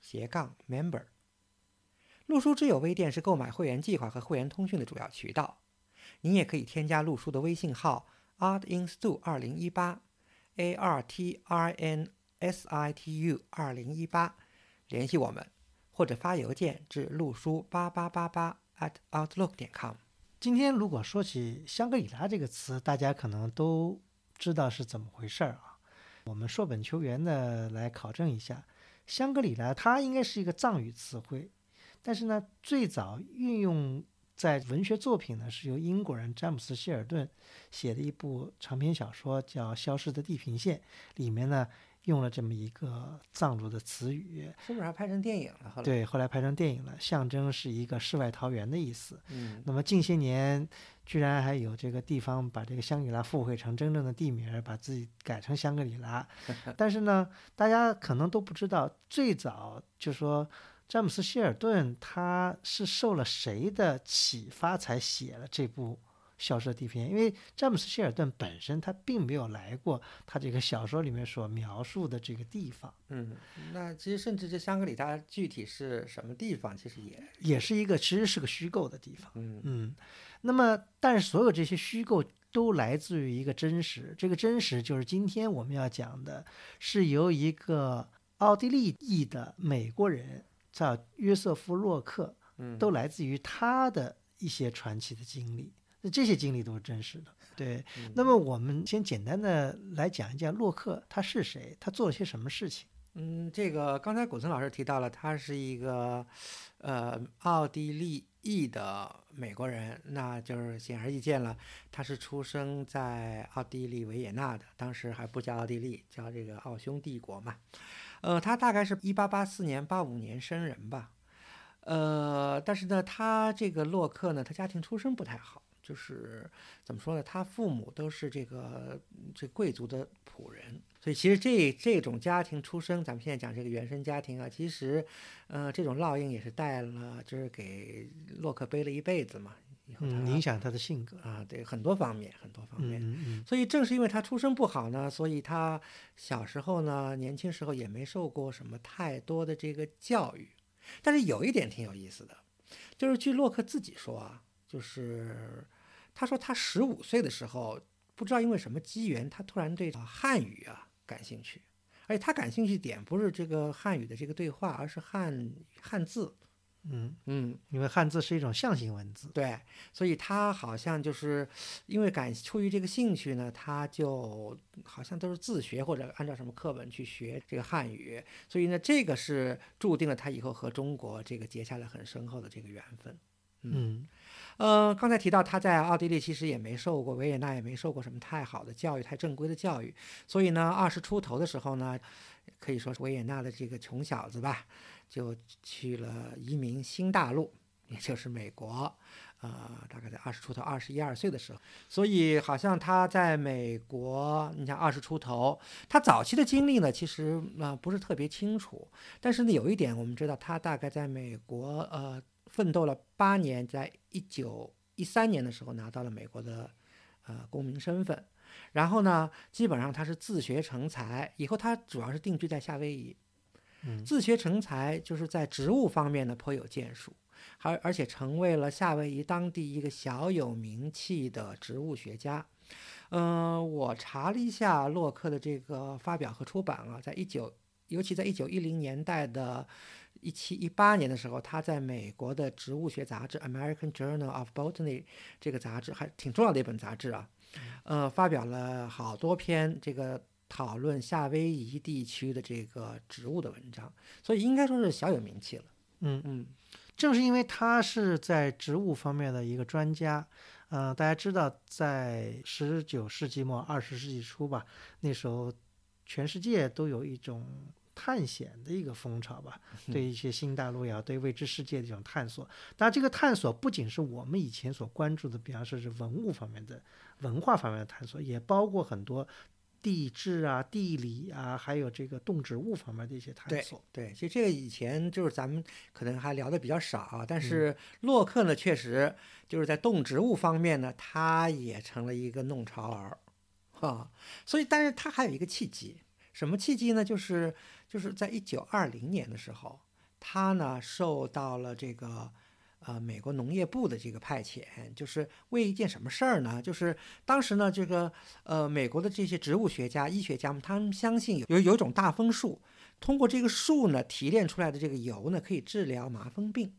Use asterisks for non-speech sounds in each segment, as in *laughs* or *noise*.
斜杠 member，陆书之友微店是购买会员计划和会员通讯的主要渠道。您也可以添加陆书的微信号 artinstu 二零一八 a r t r n s i t u 二零一八联系我们，或者发邮件至陆书八八八八 at outlook 点 com。今天如果说起香格里拉这个词，大家可能都知道是怎么回事儿啊。我们硕本求源的来考证一下。香格里拉，它应该是一个藏语词汇，但是呢，最早运用在文学作品呢，是由英国人詹姆斯·希尔顿写的一部长篇小说，叫《消失的地平线》，里面呢用了这么一个藏族的词语，是不是还拍成电影了？后来对，后来拍成电影了，象征是一个世外桃源的意思。嗯，那么近些年。居然还有这个地方把这个香格里拉附会成真正的地名，把自己改成香格里拉。*laughs* 但是呢，大家可能都不知道，最早就说詹姆斯希尔顿他是受了谁的启发才写了这部《消失的地平线》？因为詹姆斯希尔顿本身他并没有来过他这个小说里面所描述的这个地方。嗯，那其实甚至这香格里拉具体是什么地方，其实也也是一个其实是个虚构的地方。嗯嗯。那么，但是所有这些虚构都来自于一个真实，这个真实就是今天我们要讲的，是由一个奥地利裔的美国人叫约瑟夫·洛克，都来自于他的一些传奇的经历。那这些经历都是真实的。对，那么我们先简单的来讲一讲洛克他是谁，他做了些什么事情。嗯，这个刚才古森老师提到了，他是一个呃奥地利。裔的美国人，那就是显而易见了。他是出生在奥地利维也纳的，当时还不叫奥地利，叫这个奥匈帝国嘛。呃，他大概是一八八四年、八五年生人吧。呃，但是呢，他这个洛克呢，他家庭出身不太好。就是怎么说呢？他父母都是这个这贵族的仆人，所以其实这这种家庭出生，咱们现在讲这个原生家庭啊，其实，呃，这种烙印也是带了，就是给洛克背了一辈子嘛，以后影响他的性格啊，对，很多方面，很多方面。嗯嗯。所以正是因为他出身不好呢，所以他小时候呢，年轻时候也没受过什么太多的这个教育。但是有一点挺有意思的，就是据洛克自己说啊，就是。他说，他十五岁的时候，不知道因为什么机缘，他突然对汉语啊感兴趣，而且他感兴趣点不是这个汉语的这个对话，而是汉汉字。嗯嗯，因为汉字是一种象形文字。对，所以他好像就是因为感出于这个兴趣呢，他就好像都是自学或者按照什么课本去学这个汉语，所以呢，这个是注定了他以后和中国这个结下了很深厚的这个缘分。嗯。呃，刚才提到他在奥地利其实也没受过，维也纳也没受过什么太好的教育，太正规的教育。所以呢，二十出头的时候呢，可以说是维也纳的这个穷小子吧，就去了移民新大陆，也就是美国。呃，大概在二十出头，二十一二岁的时候。所以好像他在美国，你像二十出头，他早期的经历呢，其实呃不是特别清楚。但是呢，有一点我们知道，他大概在美国呃。奋斗了八年，在一九一三年的时候拿到了美国的呃公民身份，然后呢，基本上他是自学成才，以后他主要是定居在夏威夷，自学成才就是在植物方面呢颇有建树，还而且成为了夏威夷当地一个小有名气的植物学家。嗯，我查了一下洛克的这个发表和出版啊，在一九，尤其在一九一零年代的。一七一八年的时候，他在美国的植物学杂志《American Journal of Botany》这个杂志还挺重要的一本杂志啊，呃，发表了好多篇这个讨论夏威夷地区的这个植物的文章，所以应该说是小有名气了。嗯嗯，正是因为他是在植物方面的一个专家，嗯，大家知道，在十九世纪末二十世纪初吧，那时候全世界都有一种。探险的一个风潮吧，嗯对一些新大陆也好，对未知世界的一种探索。当然，这个探索不仅是我们以前所关注的，比方说是文物方面的、文化方面的探索，也包括很多地质啊、地理啊，还有这个动植物方面的一些探索。对，其实这个以前就是咱们可能还聊的比较少啊，嗯但是洛克呢，确实就是在动植物方面呢，他也成了一个弄潮儿哈。所以，但是他还有一个契机，什么契机呢？就是就是在一九二零年的时候，他呢受到了这个。呃，美国农业部的这个派遣，就是为一件什么事儿呢？就是当时呢，这个呃，美国的这些植物学家、医学家们，他们相信有有一种大枫树，通过这个树呢提炼出来的这个油呢，可以治疗麻风病。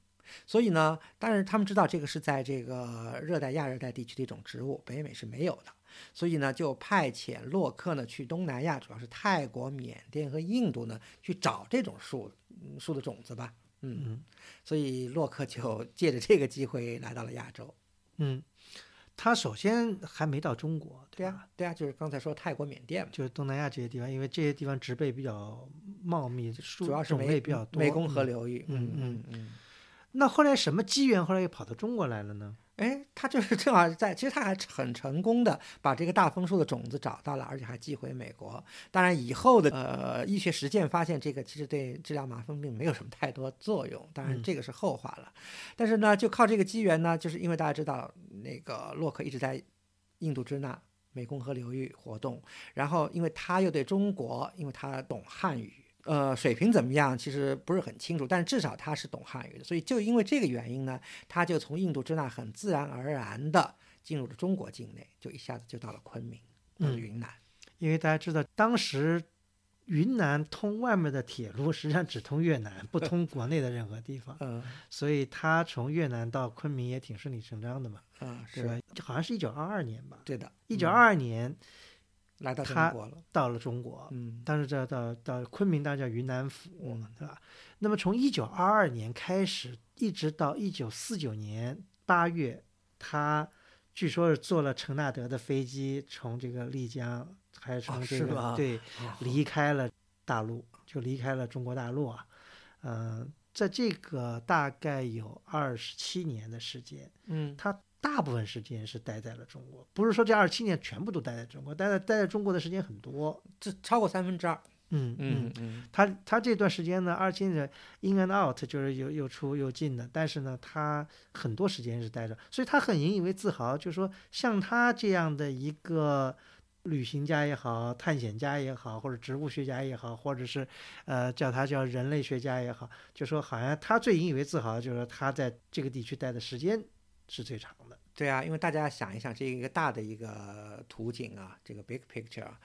所以呢，但是他们知道这个是在这个热带亚热带地区的一种植物，北美是没有的。所以呢，就派遣洛克呢去东南亚，主要是泰国、缅甸和印度呢去找这种树嗯树的种子吧。嗯，嗯所以洛克就 *laughs* 借着这个机会来到了亚洲。嗯，他首先还没到中国，吧？对啊，对啊，就是刚才说泰国、缅甸嘛，就是东南亚这些地方，因为这些地方植被比较茂密，主要是种类比较多。湄公河嗯流域。嗯嗯嗯。那后来什么机缘，后来又跑到中国来了呢？哎，他就是正好在，其实他还很成功的把这个大枫树的种子找到了，而且还寄回美国。当然，以后的呃医学实践发现，这个其实对治疗麻风病没有什么太多作用。当然，嗯这个是后话了。但是呢，就靠这个机缘呢，就是因为大家知道，那个洛克一直在印度支那、湄公河流域活动，然后因为他又对中国，因为他懂汉语。呃，水平怎么样，其实不是很清楚，但是至少他是懂汉语的，所以就因为这个原因呢，他就从印度支那很自然而然的进入了中国境内，就一下子就到了昆明，嗯。云南。因为大家知道，当时云南通外面的铁路实际上只通越南，不通国内的任何地方，*laughs* 嗯。所以他从越南到昆明也挺顺理成章的嘛，嗯，是。吧？好像是一九二二年吧，对的，一九嗯。二二年来到中他国了。到了中国，嗯当时叫到到昆明，当时叫云南府，嗯对吧？那么从一九二二年开始，一直到一九四九年八月，他据说是坐了陈纳德的飞机，从这个丽江，还是从哦这个、对哦离开了大陆，就离开了中国大陆啊。嗯、在这个大概有二十七年的时间，嗯他大部分时间是待在了中国，不是说这二十七年全部都待在中国，待在待在中国的时间很多。这超过三分之二。嗯嗯嗯他他这段时间呢，二七年 in and out 就是又又出又进的，但是呢，他很多时间是待着，所以他很引以为自豪，就是说像他这样的一个旅行家也好，探险家也好，或者植物学家也好，或者是呃叫他叫人类学家也好，就说好像他最引以为自豪，就是说他在这个地区待的时间是最长的。对啊，因为大家想一想，这一个大的一个图景啊，这个 big picture 啊，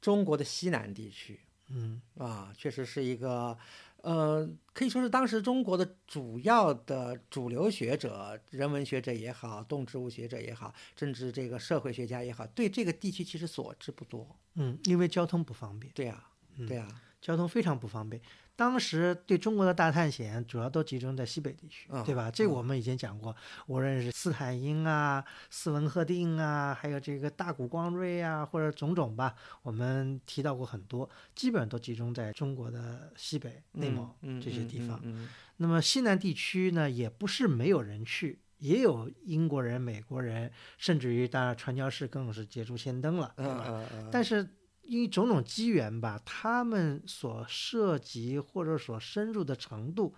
中国的西南地区嗯啊，确实是一个，呃，可以说是当时中国的主要的主流学者、人文学者也好，动植物学者也好，甚至这个社会学家也好，对这个地区其实所知不多。嗯，因为交通不方便，对呀、嗯对呀、交通非常不方便。当时对中国的大探险主要都集中在西北地区，嗯对吧？这个嗯我们以前讲过，无论是斯坦因啊、斯文赫定啊，还有这个大谷光瑞啊，或者种种吧，我们提到过很多，基本上都集中在中国的西北、内蒙嗯这些地方。那么西南地区呢，也不是没有人去，也有英国人、美国人，甚至于当然传教士更是捷足先登了，对嗯吧？嗯嗯，但是因为种种机缘吧，他们所涉及或者所深入的程度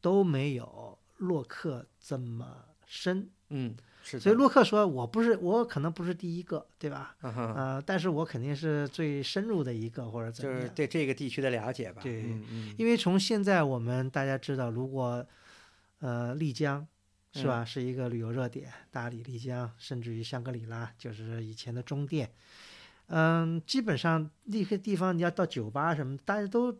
都没有洛克这么深。嗯是，所以洛克说：“我不是，我可能不是第一个，对吧？嗯呃，但是我肯定是最深入的一个，或者怎就是么样。对这个地区的了解吧。对嗯嗯因为从现在我们大家知道，如果呃丽江是吧，是一个旅游热点，大理、丽江，甚至于香格里拉，就是以前的中甸。嗯，基本上那些地方你要到酒吧什么，大家都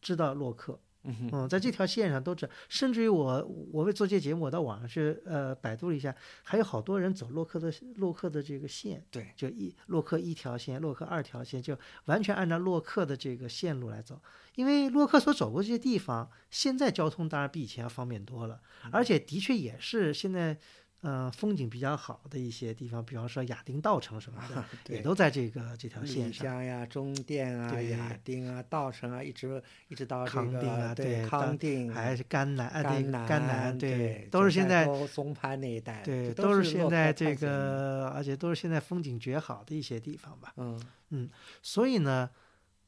知道洛克。嗯在这条线上都知道，甚至于我我为做这节目，我到网上去呃百度了一下，还有好多人走洛克的洛克的这个线，对，就一洛克一条线，洛克二条线，就完全按照洛克的这个线路来走。因为洛克所走过这些地方，现在交通当然比以前要方便多了，而且的确也是现在嗯、风景比较好的一些地方，比方说亚丁稻城什么的，对也都在这个这条线上。江呀、中甸啊、对亚丁啊、稻城啊，一直一直到这个康定啊对康定、还是甘南啊，对甘南、对，都是现在松潘那一带，对，都是现在这个，而且都是现在风景绝好的一些地方吧。嗯嗯所以呢，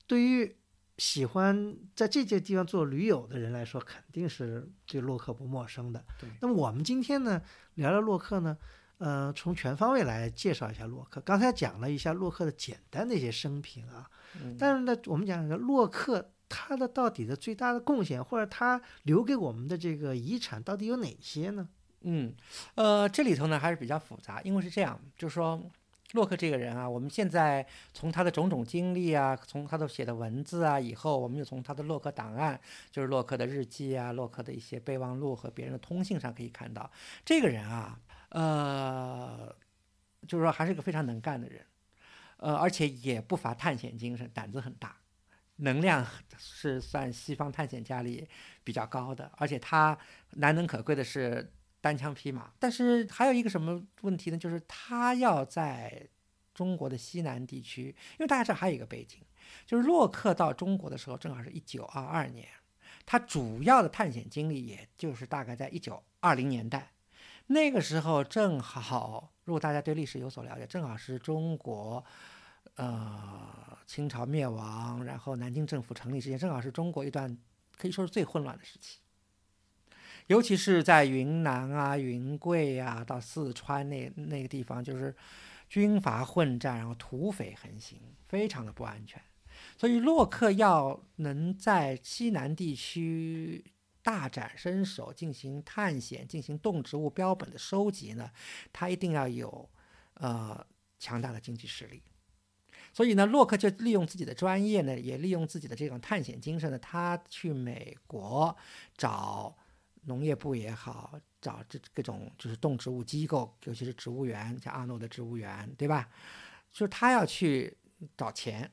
对于喜欢在这些地方做驴友的人来说，肯定是对洛克不陌生的。对那么我们今天呢，聊聊洛克呢，呃，从全方位来介绍一下洛克。刚才讲了一下洛克的简单的一些生平啊，嗯但是呢，我们讲一下洛克他的到底的最大的贡献，或者他留给我们的这个遗产到底有哪些呢？嗯，呃，这里头呢还是比较复杂，因为是这样，就是说。洛克这个人啊，我们现在从他的种种经历啊，从他的写的文字啊，以后我们又从他的洛克档案，就是洛克的日记啊，洛克的一些备忘录和别人的通信上可以看到，这个人啊，呃，就是说还是个非常能干的人，呃，而且也不乏探险精神，胆子很大，能量是算西方探险家里比较高的，而且他难能可贵的是单枪匹马。但是还有一个什么问题呢？就是他要在中国的西南地区，因为大家知道还有一个背景，就是洛克到中国的时候正好是一九二二年，他主要的探险经历也就是大概在一九二零年代。那个时候正好，如果大家对历史有所了解，正好是中国，呃，清朝灭亡，然后南京政府成立之间，正好是中国一段可以说是最混乱的时期。尤其是在云南啊、云贵啊，到四川那那个地方，就是军阀混战，然后土匪横行，非常的不安全。所以洛克要能在西南地区大展身手，进行探险、进行动植物标本的收集呢，他一定要有呃强大的经济实力。所以呢，洛克就利用自己的专业呢，也利用自己的这种探险精神呢，他去美国找农业部也好，找这各种就是动植物机构，尤其是植物园，像阿诺的植物园，对吧？就是他要去找钱，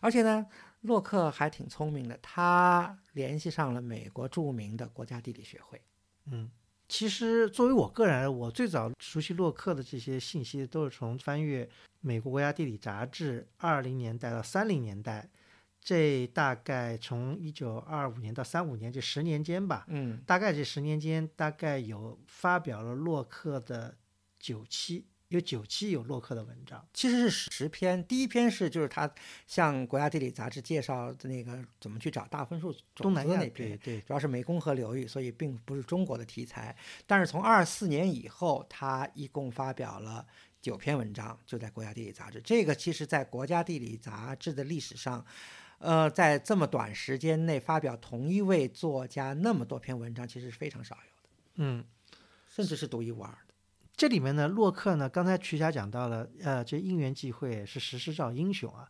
而且呢，洛克还挺聪明的，他联系上了美国著名的国家地理学会。嗯，其实作为我个人，我最早熟悉洛克的这些信息，都是从翻阅美国国家地理杂志二零年代到三零年代，这大概从一九二五年到三五年这十年间吧，嗯大概这十年间，大概有发表了洛克的九期，有九期有洛克的文章。其实是十篇，第一篇是就是他向国家地理杂志介绍的那个怎么去找大分数种东南亚子的那篇，对对主要是湄公河流域，所以并不是中国的题材。但是从二四年以后，他一共发表了九篇文章，就在国家地理杂志。这个其实在国家地理杂志的历史上，呃，在这么短时间内发表同一位作家那么多篇文章，其实是非常少有的，嗯，甚至是独一无二的。这里面呢，洛克呢，刚才瞿霞讲到了，呃，这因缘际会是时势造英雄啊。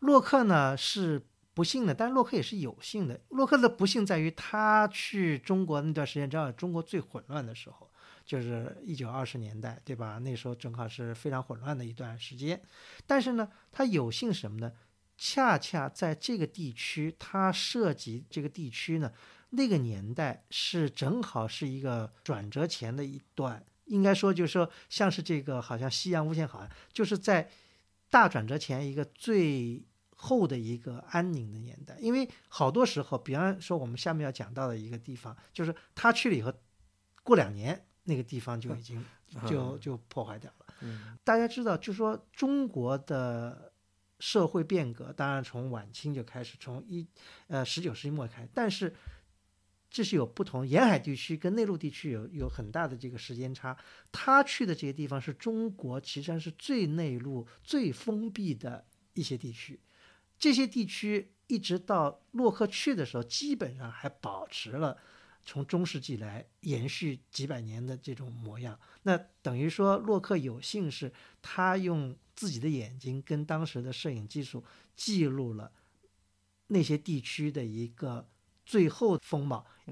洛克呢是不幸的，但是洛克也是有幸的。洛克的不幸在于他去中国那段时间，正好中国最混乱的时候，就是一九二十年代，对吧？那时候正好是非常混乱的一段时间。但是呢，他有幸什么呢？恰恰在这个地区，它涉及这个地区呢，那个年代是正好是一个转折前的一段。应该说，就是说，像是这个，好像夕阳无限好，就是在大转折前一个最后的一个安宁的年代。因为好多时候，比方说我们下面要讲到的一个地方，就是他去了以后，过两年那个地方就已经就就破坏掉了。嗯大家知道，就说中国的社会变革，当然从晚清就开始，从一呃十九世纪末开，但是这是有不同，沿海地区跟内陆地区有有很大的这个时间差。他去的这些地方是中国其实上是最内陆、最封闭的一些地区，这些地区一直到洛克去的时候，基本上还保持了。从中世纪来延续几百年的这种模样，那等于说洛克有幸是他用自己的眼睛跟当时的摄影技术记录了那些地区的一个最后风貌。